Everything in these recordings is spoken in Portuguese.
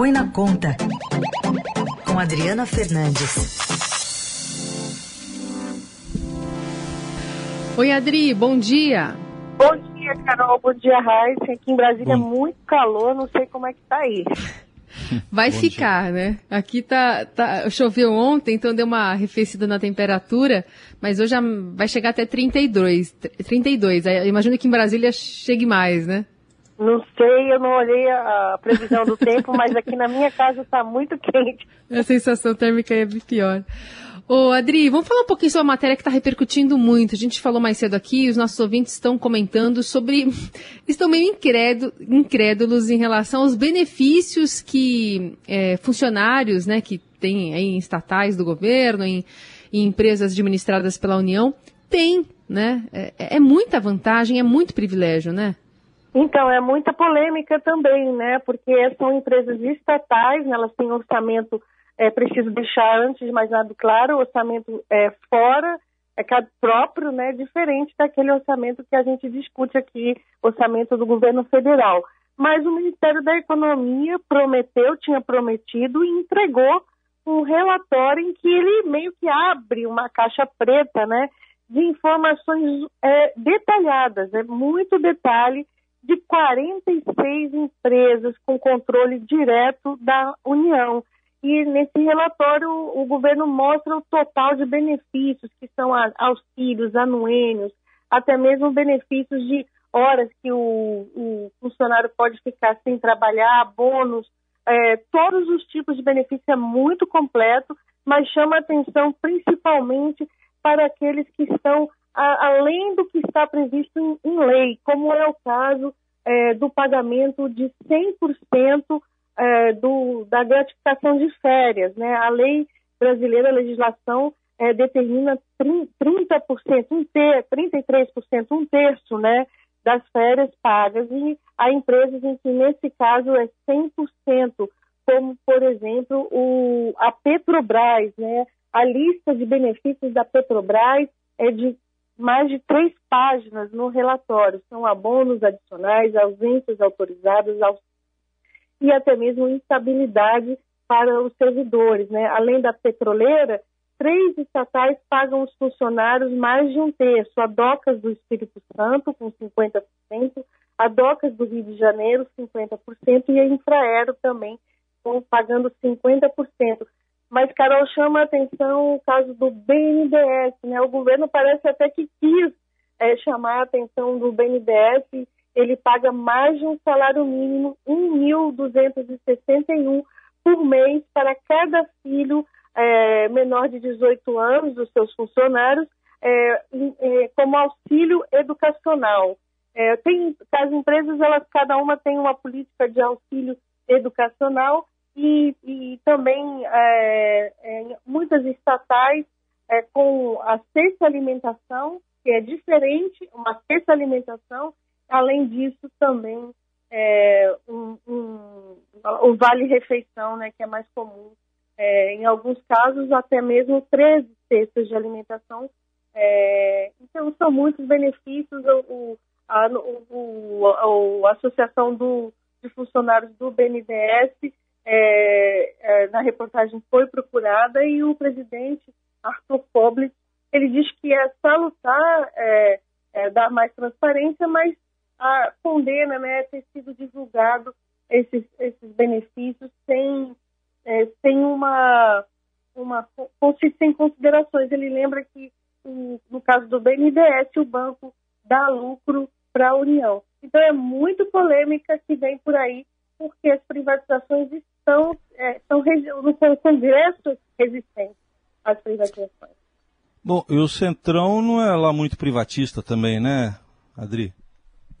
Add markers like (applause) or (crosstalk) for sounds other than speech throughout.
Põe na Conta, com Adriana Fernandes. Oi, Adri, bom dia. Bom dia, Carol. Bom dia, Raíssa. Aqui em Brasília é muito calor, não sei como é que tá aí. (laughs) Vai ficar, dia. né? Aqui tá, tá, choveu ontem, então deu uma arrefecida na temperatura, mas hoje vai chegar até 32. 32. Eu imagino que em Brasília chegue mais, né? Não sei, eu não olhei a previsão do tempo, mas aqui na minha casa está muito quente. A sensação térmica é pior. Ô, Adri, vamos falar um pouquinho sobre a matéria que está repercutindo muito. A gente falou mais cedo aqui, os nossos ouvintes estão comentando sobre. (laughs) estão meio incrédulos em relação aos benefícios que é, funcionários, né, que têm em estatais do governo, em, em empresas administradas pela União, têm, né? É, é muita vantagem, é muito privilégio, né? Então, é muita polêmica também, né? Porque são empresas estatais, né? elas têm orçamento, é preciso deixar antes de mais nada claro, orçamento é fora, é próprio, né? Diferente daquele orçamento que a gente discute aqui, orçamento do governo federal. Mas o Ministério da Economia prometeu, tinha prometido e entregou um relatório em que ele meio que abre uma caixa preta, né? De informações é, detalhadas, é muito detalhe de 46 empresas com controle direto da União. E nesse relatório o governo mostra o total de benefícios, que são auxílios, anuênios, até mesmo benefícios de horas que o, o funcionário pode ficar sem trabalhar, bônus, é, todos os tipos de benefícios é muito completo, mas chama atenção principalmente para aqueles que estão a, além do que está previsto em, em lei, como é o caso é, do pagamento de 100% é, do, da gratificação de férias. Né? A lei brasileira, a legislação, é, determina 30%, um ter, 33%, um terço né, das férias pagas, e há empresas em que, nesse caso, é 100%, como, por exemplo, o, a Petrobras. Né? A lista de benefícios da Petrobras é de mais de três páginas no relatório. São abonos adicionais, ausências autorizadas e até mesmo instabilidade para os servidores. Né? Além da petroleira, três estatais pagam os funcionários mais de um terço. A Docas do Espírito Santo, com 50%, a Docas do Rio de Janeiro, 50%, e a Infraero também, pagando 50%. Mas, Carol, chama a atenção o caso do BNDES. Né? O governo parece até que quis é, chamar a atenção do BNDES. Ele paga mais de um salário mínimo, 1.261 por mês para cada filho é, menor de 18 anos dos seus funcionários, é, é, como auxílio educacional. É, tem, as empresas, elas cada uma tem uma política de auxílio educacional e, e também é, é, muitas estatais é, com a sexta alimentação, que é diferente, uma sexta alimentação, além disso também é, um, um, o vale-refeição, né, que é mais comum, é, em alguns casos até mesmo 13 cestas de alimentação. É, então são muitos benefícios, o, a, o, a Associação do, de Funcionários do BNDES é, é, na reportagem foi procurada e o presidente Arthur Koblitz, ele diz que é salutar é, é, dar mais transparência, mas a condena né, ter sido divulgado esses, esses benefícios sem, é, sem uma, uma sem considerações. Ele lembra que no caso do BNDES o banco dá lucro para a União. Então é muito polêmica que vem por aí porque as privatizações estão, é, estão no Congresso resistentes às privatizações. Bom, e o Centrão não é lá muito privatista também, né, Adri?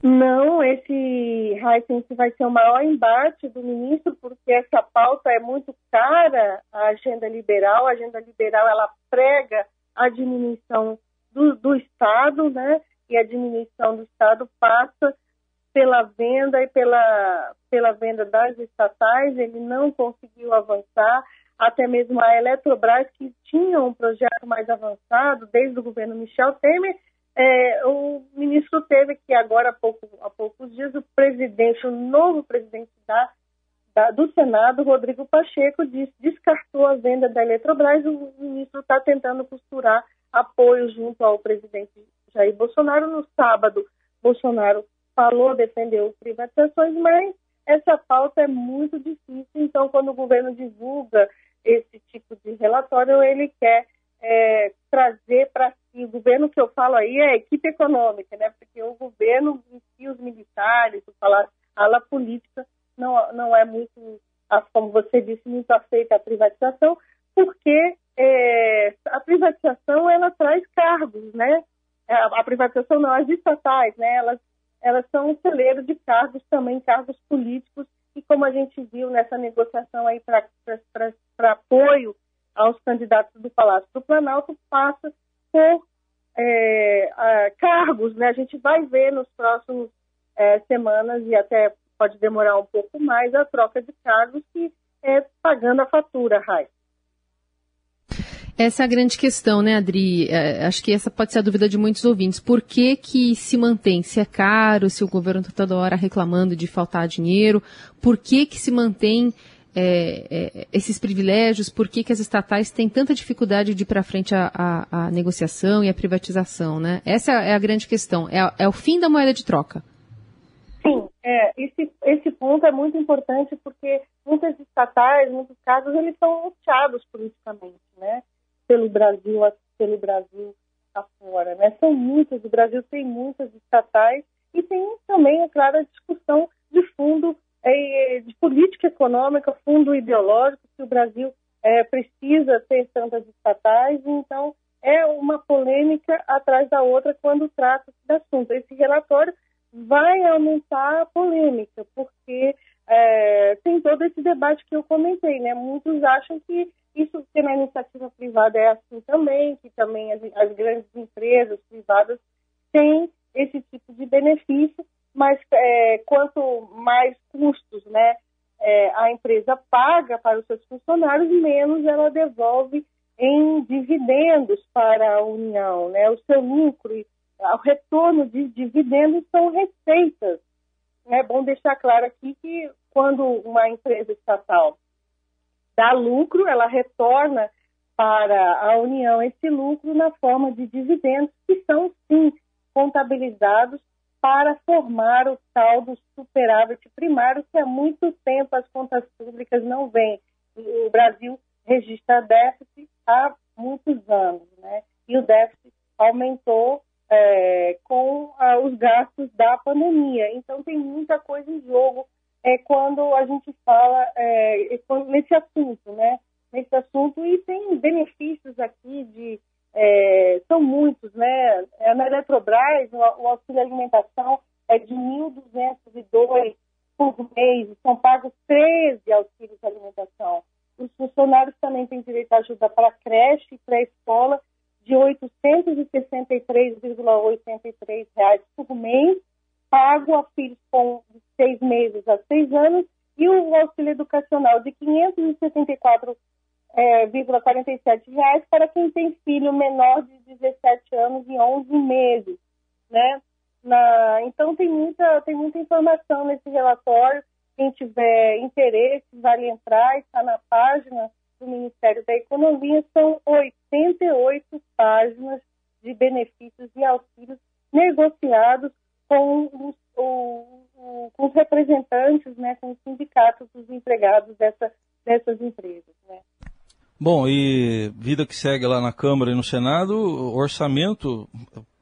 Não, esse Heisen vai ser o maior embate do ministro, porque essa pauta é muito cara à agenda liberal. A agenda liberal ela prega a diminuição do, do Estado, né? E a diminuição do Estado passa pela venda e pela, pela venda das estatais, ele não conseguiu avançar, até mesmo a Eletrobras, que tinha um projeto mais avançado desde o governo Michel Temer, é, o ministro teve que agora, há, pouco, há poucos dias, o presidente, o novo presidente da, da, do Senado, Rodrigo Pacheco, descartou a venda da Eletrobras. O ministro está tentando costurar apoio junto ao presidente Jair Bolsonaro. No sábado, Bolsonaro falou, defendeu privatizações, mas essa pauta é muito difícil. Então, quando o governo divulga esse tipo de relatório, ele quer é, trazer para si, o governo que eu falo aí é a equipe econômica, né? porque o governo em si, os militares, a ala política não, não é muito, como você disse, muito aceita a privatização, porque é, a privatização ela traz cargos, né? A, privatização não, as estatais, né? Elas, elas são um celeiro de cargos também, cargos políticos, e como a gente viu nessa negociação aí para apoio aos candidatos do Palácio do Planalto, passa por é, a, cargos, né? A gente vai ver nos próximos é, semanas e até pode demorar um pouco mais a troca de cargos que é pagando a fatura, Rai. Essa é a grande questão, né, Adri? É, acho que essa pode ser a dúvida de muitos ouvintes. Por que, que se mantém? Se é caro, se o governo está toda hora reclamando de faltar dinheiro, por que, que se mantém é, é, esses privilégios? Por que, que as estatais têm tanta dificuldade de ir para frente a, a, a, negociação e a privatização, né? Essa é a grande questão. É, é o fim da moeda de troca. Sim, é, esse, esse ponto é muito importante porque muitas estatais, muitos casos, eles são luteados politicamente, né? Pelo Brasil, pelo Brasil afora, né? São muitas, o Brasil tem muitas estatais e tem também, é claro, a discussão de fundo é, de política econômica, fundo ideológico, que o Brasil é, precisa ter tantas estatais, então é uma polêmica atrás da outra quando trata-se do assunto. Esse relatório vai aumentar a polêmica, porque é, tem todo esse debate que eu comentei, né? Muitos acham que isso que na iniciativa privada é assim também, que também as, as grandes empresas privadas têm esse tipo de benefício, mas é, quanto mais custos, né, é, a empresa paga para os seus funcionários, menos ela devolve em dividendos para a União, né? O seu lucro o retorno de dividendos são receitas. É bom deixar claro aqui que quando uma empresa estatal dá lucro, ela retorna para a União esse lucro na forma de dividendos, que são, sim, contabilizados para formar o saldo superávit primário, que há muito tempo as contas públicas não vêm. O Brasil registra déficit há muitos anos, né? E o déficit aumentou é, com ah, os gastos da pandemia. Então, tem muita coisa em jogo é, quando a gente fala é, nesse assunto, né? Nesse assunto, e tem benefícios aqui de. É, são muitos, né? É, na Eletrobras, o, auxílio alimentação é de 1.202 por mês, são pagos 13 auxílios de alimentação. Os funcionários também têm direito à ajuda para creche e pré-escola de R$ 863,83 por mês, pago a filhos seis meses a seis anos, e o auxílio educacional de R$ 574,47 é, reais para quem tem filho menor de 17 anos e 11 meses, né? Na, então tem muita, tem muita informação nesse relatório. Quem tiver interesse, vale entrar, está na página do Ministério da Economia, são 88 páginas de benefícios e auxílios negociados com os, o, com os representantes, né, com os sindicatos dos empregados dessa, dessas empresas. Né. Bom, e vida que segue lá na Câmara e no Senado, orçamento,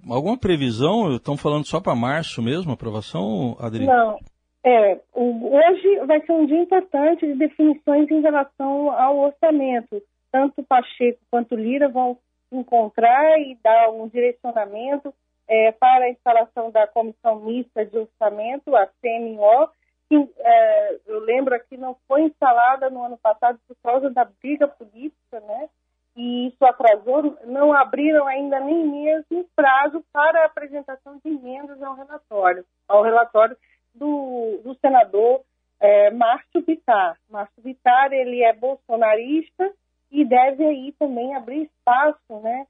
alguma previsão? Estão falando só para março mesmo, aprovação, Adri? Não, é, hoje vai ser um dia importante de definições em relação ao orçamento. Tanto Pacheco quanto Lira vão encontrar e dar um direcionamento é, para a instalação da Comissão Mista de Orçamento, a CMO, que é, eu lembro aqui não foi instalada no ano passado por causa da briga política, né? E isso atrasou, não abriram ainda nem mesmo prazo para a apresentação de emendas ao relatório, ao relatório do, do senador é, Márcio Bittar. Márcio Bittar, ele é bolsonarista e deve aí também abrir espaço, né,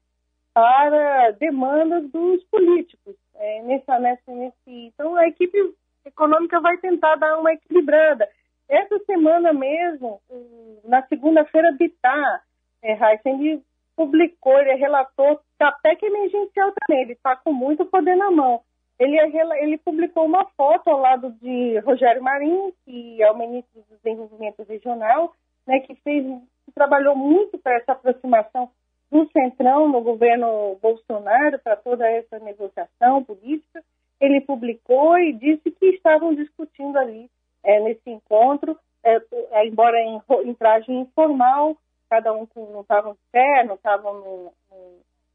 para demandas dos políticos. É, nessa, nessa, nesse, então, a equipe econômica vai tentar dar uma equilibrada. essa semana mesmo, na segunda-feira, Bitar, é, ele publicou, ele relatou da PEC emergencial também, ele está com muito poder na mão. Ele, é ele publicou uma foto ao lado de Rogério Marinho, que é o ministro do Desenvolvimento Regional, né, que fez, que trabalhou muito para essa aproximação do Centrão no governo Bolsonaro, para toda essa negociação política. Ele publicou e disse que estavam discutindo ali é, nesse encontro, é, é, embora em, em, traje informal, cada um não estavam de pé, não estavam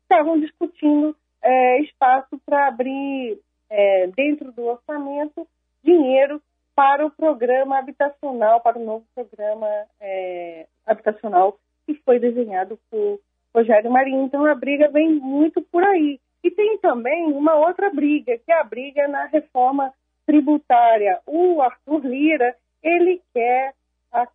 estavam discutindo é, espaço para abrir é, dentro do orçamento dinheiro para o programa habitacional, para o novo programa é, habitacional que foi desenhado por Rogério Marinho. Então a briga vem muito por aí. E tem também uma outra briga, que é a briga na reforma tributária. O Arthur Lira, ele quer,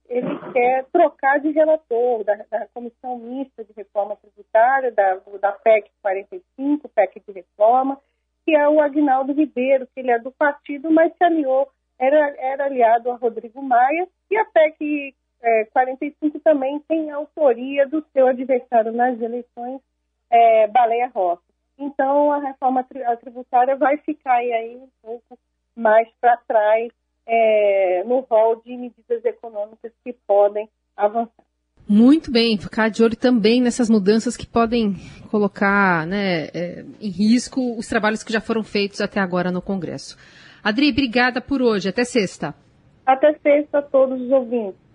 ele quer trocar de relator da, da Comissão Mista de Reforma Tributária, da, da PEC 45, PEC de Reforma, que é o Agnaldo Ribeiro, que ele é do partido, mas se aliou, era, era aliado a Rodrigo Maia, e a PEC é, 45 também tem autoria do seu adversário nas eleições, é, Baleia Rossi. Então, a reforma tributária vai ficar aí um pouco mais para trás é, no rol de medidas econômicas que podem avançar. Muito bem, ficar de olho também nessas mudanças que podem colocar né, é, em risco os trabalhos que já foram feitos até agora no Congresso. Adri, obrigada por hoje. Até sexta. Até sexta a todos os ouvintes.